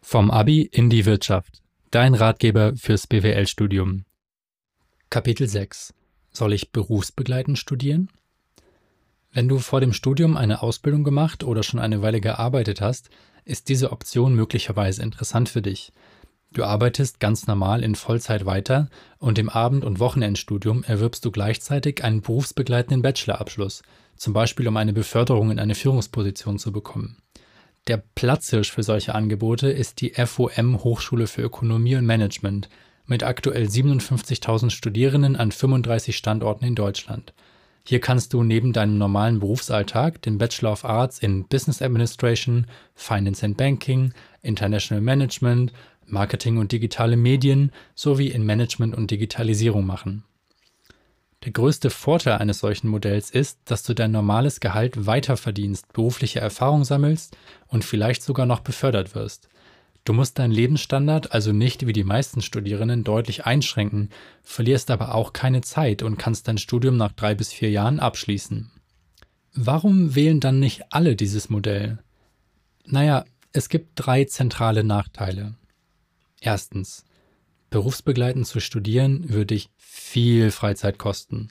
Vom Abi in die Wirtschaft. Dein Ratgeber fürs BWL-Studium. Kapitel 6. Soll ich berufsbegleitend studieren? Wenn du vor dem Studium eine Ausbildung gemacht oder schon eine Weile gearbeitet hast, ist diese Option möglicherweise interessant für dich. Du arbeitest ganz normal in Vollzeit weiter und im Abend- und Wochenendstudium erwirbst du gleichzeitig einen berufsbegleitenden Bachelorabschluss, zum Beispiel um eine Beförderung in eine Führungsposition zu bekommen. Der Platzhirsch für solche Angebote ist die FOM Hochschule für Ökonomie und Management mit aktuell 57.000 Studierenden an 35 Standorten in Deutschland. Hier kannst du neben deinem normalen Berufsalltag den Bachelor of Arts in Business Administration, Finance and Banking, International Management, Marketing und digitale Medien sowie in Management und Digitalisierung machen. Der größte Vorteil eines solchen Modells ist, dass du dein normales Gehalt weiter verdienst, berufliche Erfahrung sammelst und vielleicht sogar noch befördert wirst. Du musst deinen Lebensstandard also nicht wie die meisten Studierenden deutlich einschränken, verlierst aber auch keine Zeit und kannst dein Studium nach drei bis vier Jahren abschließen. Warum wählen dann nicht alle dieses Modell? Naja, es gibt drei zentrale Nachteile. Erstens, berufsbegleitend zu studieren würde dich viel Freizeit kosten.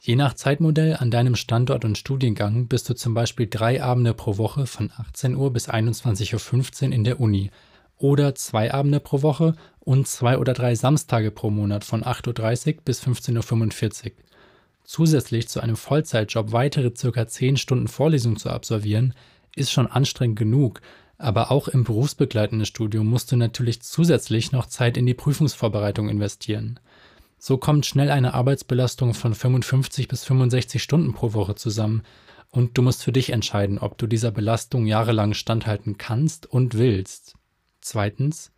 Je nach Zeitmodell an deinem Standort und Studiengang bist du zum Beispiel drei Abende pro Woche von 18 Uhr bis 21.15 Uhr in der Uni oder zwei Abende pro Woche und zwei oder drei Samstage pro Monat von 8.30 Uhr bis 15.45 Uhr. Zusätzlich zu einem Vollzeitjob weitere ca. 10 Stunden Vorlesung zu absolvieren, ist schon anstrengend genug, aber auch im berufsbegleitenden Studium musst du natürlich zusätzlich noch Zeit in die Prüfungsvorbereitung investieren. So kommt schnell eine Arbeitsbelastung von 55 bis 65 Stunden pro Woche zusammen und du musst für dich entscheiden, ob du dieser Belastung jahrelang standhalten kannst und willst. Zweitens,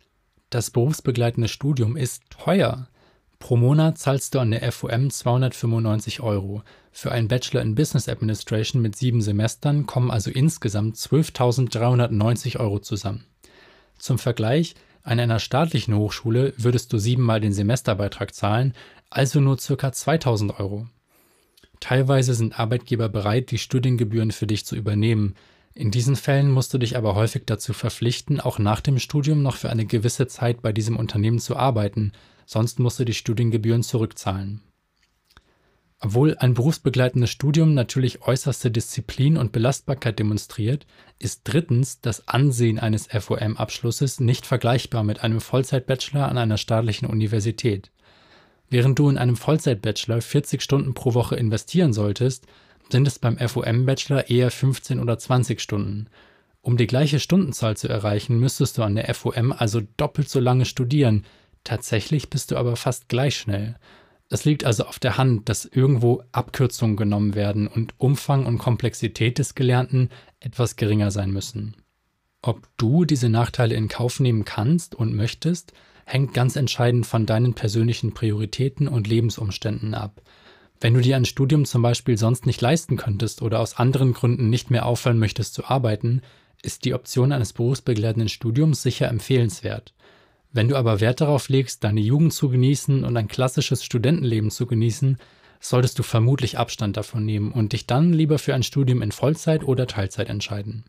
das berufsbegleitende Studium ist teuer. Pro Monat zahlst du an der FOM 295 Euro. Für einen Bachelor in Business Administration mit sieben Semestern kommen also insgesamt 12.390 Euro zusammen. Zum Vergleich, an einer staatlichen Hochschule würdest du siebenmal den Semesterbeitrag zahlen, also nur ca. 2000 Euro. Teilweise sind Arbeitgeber bereit, die Studiengebühren für dich zu übernehmen. In diesen Fällen musst du dich aber häufig dazu verpflichten, auch nach dem Studium noch für eine gewisse Zeit bei diesem Unternehmen zu arbeiten, sonst musst du die Studiengebühren zurückzahlen. Obwohl ein berufsbegleitendes Studium natürlich äußerste Disziplin und Belastbarkeit demonstriert, ist drittens das Ansehen eines FOM-Abschlusses nicht vergleichbar mit einem Vollzeit-Bachelor an einer staatlichen Universität. Während du in einem Vollzeit-Bachelor 40 Stunden pro Woche investieren solltest, sind es beim FOM-Bachelor eher 15 oder 20 Stunden. Um die gleiche Stundenzahl zu erreichen, müsstest du an der FOM also doppelt so lange studieren. Tatsächlich bist du aber fast gleich schnell. Es liegt also auf der Hand, dass irgendwo Abkürzungen genommen werden und Umfang und Komplexität des Gelernten etwas geringer sein müssen. Ob du diese Nachteile in Kauf nehmen kannst und möchtest, hängt ganz entscheidend von deinen persönlichen Prioritäten und Lebensumständen ab. Wenn du dir ein Studium zum Beispiel sonst nicht leisten könntest oder aus anderen Gründen nicht mehr aufhören möchtest zu arbeiten, ist die Option eines berufsbegleitenden Studiums sicher empfehlenswert. Wenn du aber Wert darauf legst, deine Jugend zu genießen und ein klassisches Studentenleben zu genießen, solltest du vermutlich Abstand davon nehmen und dich dann lieber für ein Studium in Vollzeit oder Teilzeit entscheiden.